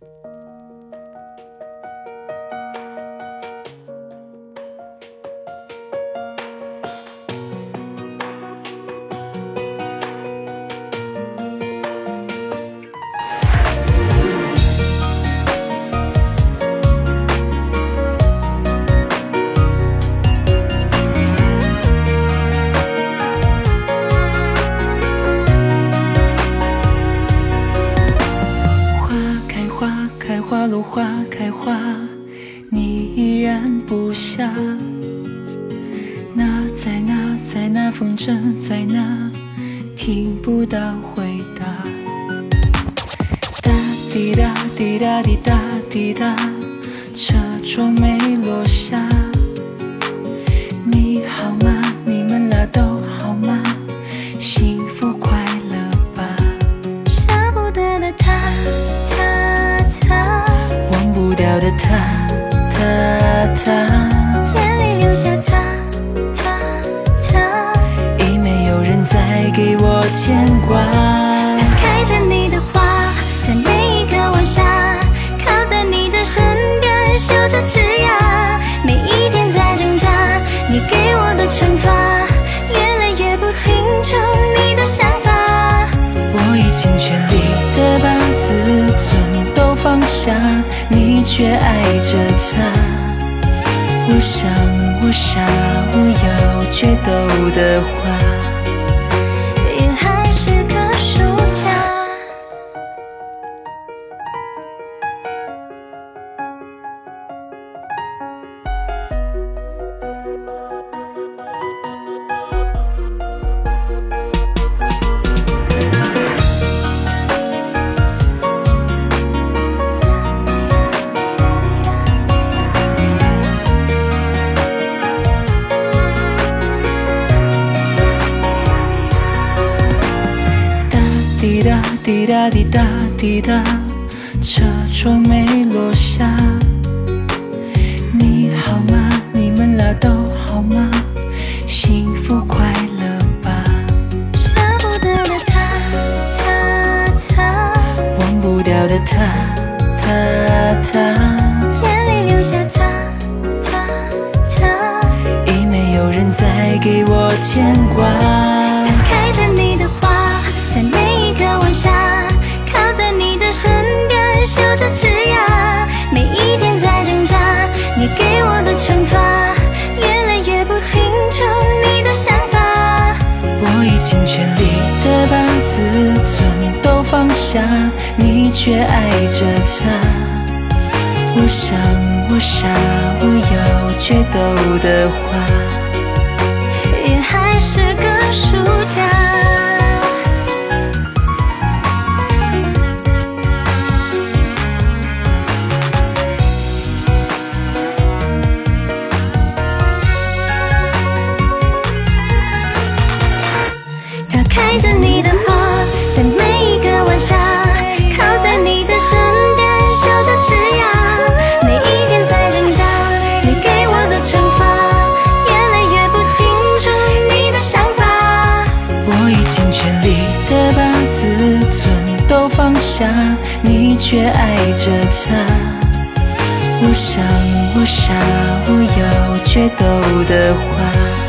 花花落花开花，你依然不下。那在那在那风筝在那，听不到回答。哒滴答滴答滴答滴答，车窗没落下。的他，他，他，眼里留下他，他，他。已没有人再给我牵挂。他开着你的花，在每一个晚霞，靠在你的身边，嗅着枝桠。每一天在挣扎，你给我的惩罚，越来越不清楚你的想法。我已经全力却爱着他。我想，我傻，我要决斗的话。滴答滴答滴答，车窗没落下。你好吗？你们俩都好吗？幸福快乐吧。舍不得的他，他，他，忘不掉的他，他，他，眼里留下他，他，他。已没有人再给我牵挂。放下，你却爱着他。我想，我傻，我要决斗的话。你却爱着他。我想，我傻，我要决斗的话。